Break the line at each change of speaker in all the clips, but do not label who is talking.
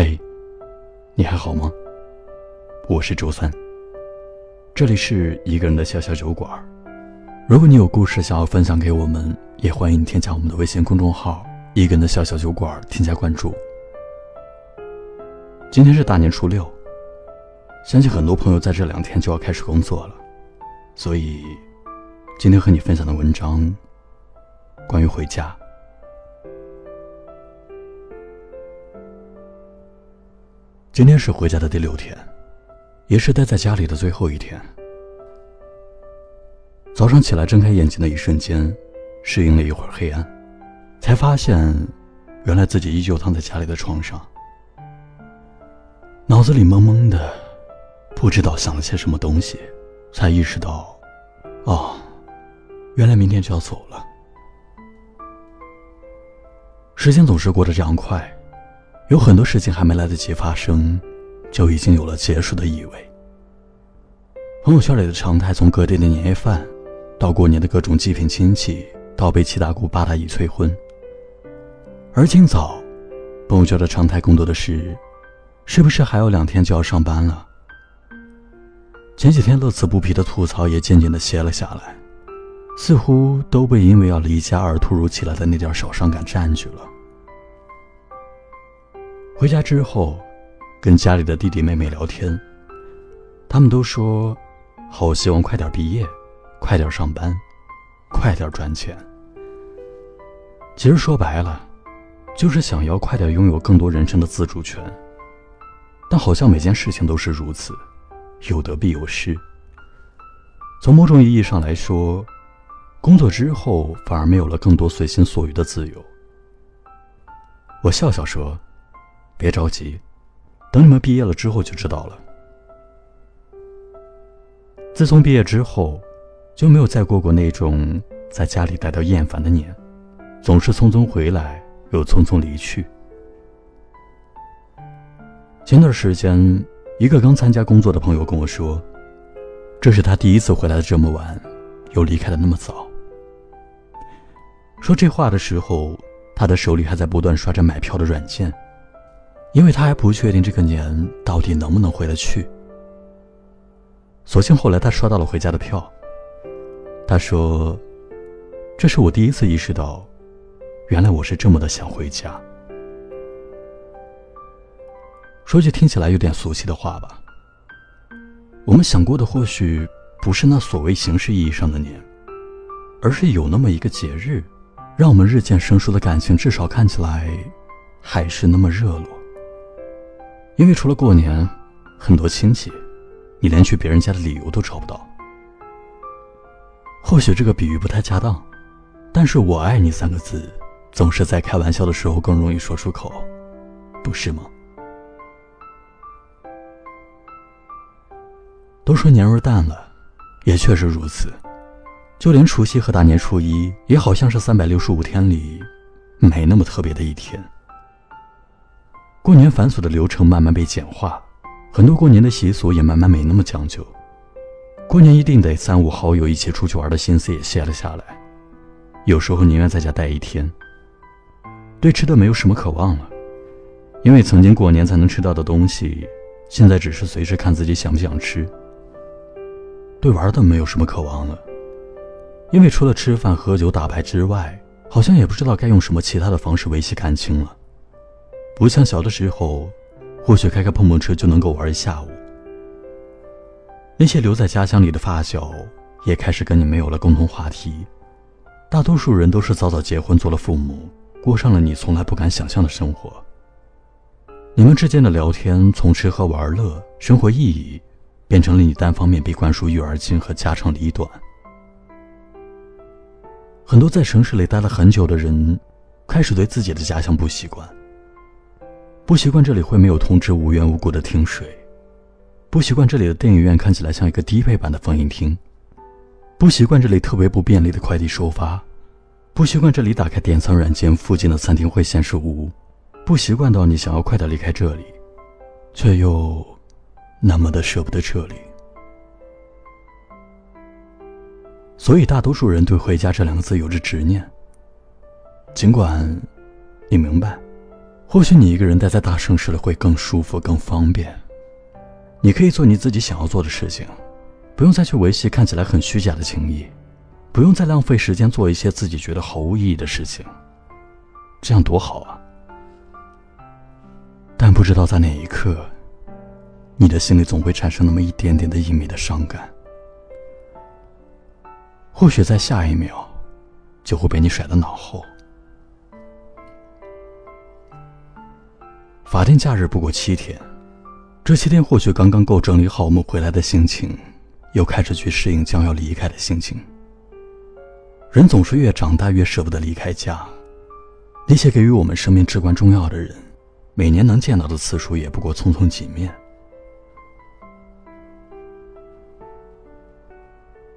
嗨，你还好吗？我是周三，这里是一个人的小小酒馆。如果你有故事想要分享给我们，也欢迎添加我们的微信公众号“一个人的小小酒馆”，添加关注。今天是大年初六，相信很多朋友在这两天就要开始工作了，所以今天和你分享的文章关于回家。今天是回家的第六天，也是待在家里的最后一天。早上起来睁开眼睛的一瞬间，适应了一会儿黑暗，才发现，原来自己依旧躺在家里的床上，脑子里懵懵的，不知道想了些什么东西，才意识到，哦，原来明天就要走了。时间总是过得这样快。有很多事情还没来得及发生，就已经有了结束的意味。朋友圈里的常态，从各地的年夜饭，到过年的各种祭品亲戚，到被七大姑八大姨催婚。而今早，朋友圈的常态更多的是，是不是还有两天就要上班了？前几天乐此不疲的吐槽也渐渐的歇了下来，似乎都被因为要离家而突如其来的那点小伤感占据了。回家之后，跟家里的弟弟妹妹聊天，他们都说，好希望快点毕业，快点上班，快点赚钱。其实说白了，就是想要快点拥有更多人生的自主权。但好像每件事情都是如此，有得必有失。从某种意义上来说，工作之后反而没有了更多随心所欲的自由。我笑笑说。别着急，等你们毕业了之后就知道了。自从毕业之后，就没有再过过那种在家里待到厌烦的年，总是匆匆回来又匆匆离去。前段时间，一个刚参加工作的朋友跟我说，这是他第一次回来的这么晚，又离开的那么早。说这话的时候，他的手里还在不断刷着买票的软件。因为他还不确定这个年到底能不能回得去，所幸后来他刷到了回家的票。他说：“这是我第一次意识到，原来我是这么的想回家。”说句听起来有点俗气的话吧，我们想过的或许不是那所谓形式意义上的年，而是有那么一个节日，让我们日渐生疏的感情至少看起来还是那么热络。因为除了过年，很多亲戚，你连去别人家的理由都找不到。或许这个比喻不太恰当，但是我爱你三个字，总是在开玩笑的时候更容易说出口，不是吗？都说年味淡了，也确实如此。就连除夕和大年初一，也好像是三百六十五天里，没那么特别的一天。过年繁琐的流程慢慢被简化，很多过年的习俗也慢慢没那么讲究。过年一定得三五好友一起出去玩的心思也卸了下来，有时候宁愿在家待一天。对吃的没有什么渴望了，因为曾经过年才能吃到的东西，现在只是随时看自己想不想吃。对玩的没有什么渴望了，因为除了吃饭、喝酒、打牌之外，好像也不知道该用什么其他的方式维系感情了。不像小的时候，或许开开碰碰车就能够玩一下午。那些留在家乡里的发小，也开始跟你没有了共同话题。大多数人都是早早结婚，做了父母，过上了你从来不敢想象的生活。你们之间的聊天，从吃喝玩乐、生活意义，变成了你单方面被灌输育儿经和家长里短。很多在城市里待了很久的人，开始对自己的家乡不习惯。不习惯这里会没有通知无缘无故的停水，不习惯这里的电影院看起来像一个低配版的放映厅，不习惯这里特别不便利的快递收发，不习惯这里打开点餐软件附近的餐厅会显示无，不习惯到你想要快点离开这里，却又那么的舍不得撤离。所以大多数人对“回家”这两个字有着执念，尽管你明白。或许你一个人待在大城市里会更舒服、更方便。你可以做你自己想要做的事情，不用再去维系看起来很虚假的情谊，不用再浪费时间做一些自己觉得毫无意义的事情。这样多好啊！但不知道在哪一刻，你的心里总会产生那么一点点的隐秘的伤感。或许在下一秒，就会被你甩到脑后。法定假日不过七天，这七天或许刚刚够整理好我们回来的心情，又开始去适应将要离开的心情。人总是越长大越舍不得离开家，那些给予我们生命至关重要的人，每年能见到的次数也不过匆匆几面。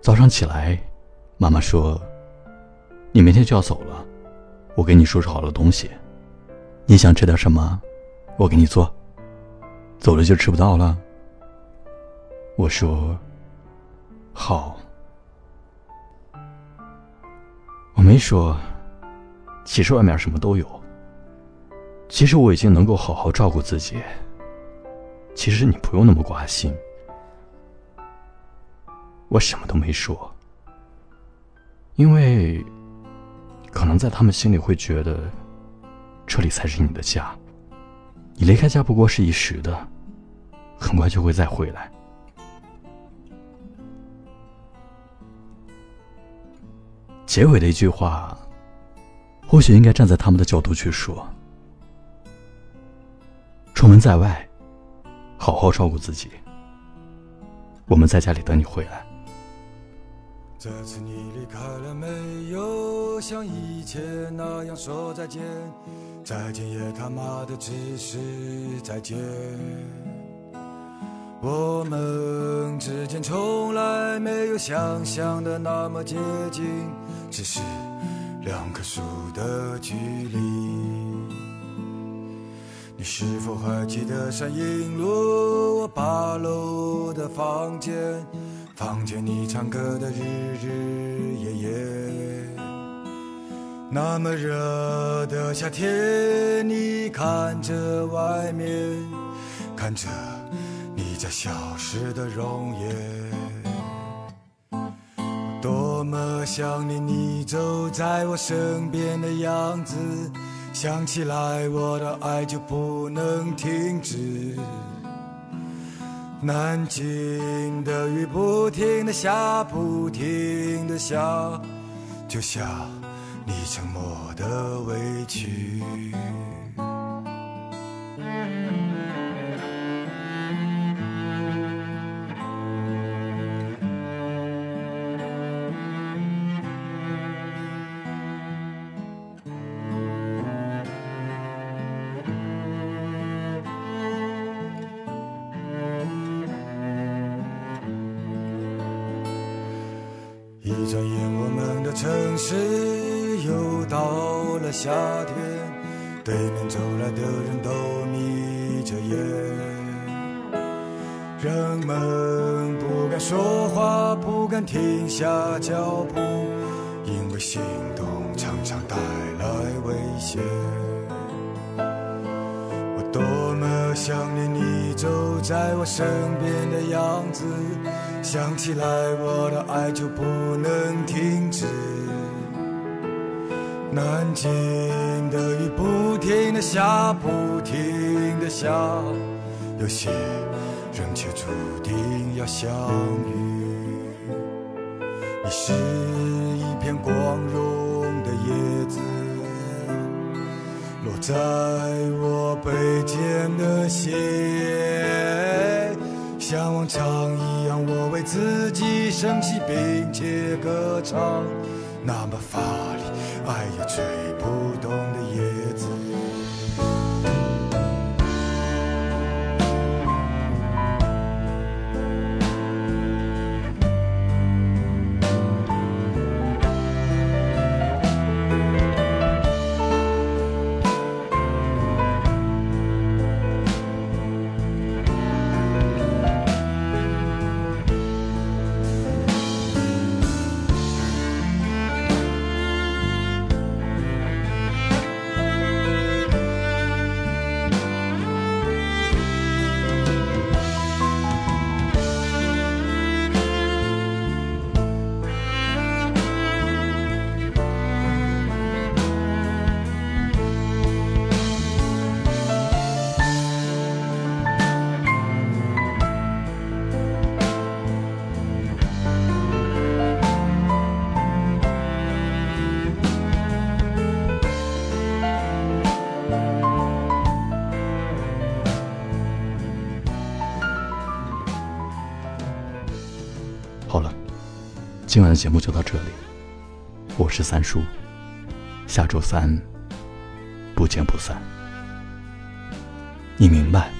早上起来。妈妈说：“你明天就要走了，我给你收拾好了东西。你想吃点什么，我给你做。走了就吃不到了。”我说：“好。”我没说，其实外面什么都有。其实我已经能够好好照顾自己。其实你不用那么挂心。我什么都没说。因为，可能在他们心里会觉得，这里才是你的家。你离开家不过是一时的，很快就会再回来。结尾的一句话，或许应该站在他们的角度去说：出门在外，好好照顾自己。我们在家里等你回来。
这次你离开了没有？像以前那样说再见，再见也他妈的只是再见。我们之间从来没有想象的那么接近，只是两棵树的距离。你是否还记得山影路我八楼的房间？房间里唱歌的日日夜夜，那么热的夏天，你看着外面，看着你家消失的容颜，多么想念你走在我身边的样子，想起来我的爱就不能停止。南京的雨不停的下，不停的下，就像你沉默的委屈。一转眼，我们的城市到了夏天。对面走来的人都眯着眼，人们不敢说话，不敢停下脚步，因为心动常常带来危险。我多么想念你走在我身边的样子。想起来，我的爱就不能停止。南京的雨不停的下，不停的下，有些人却注定要相遇。你是一片光荣的叶子，落在我背间的血。像往常一样，我为自己升起，并且歌唱，那么乏力，爱也吹不动的夜。
今晚的节目就到这里，我是三叔，下周三不见不散。你明白。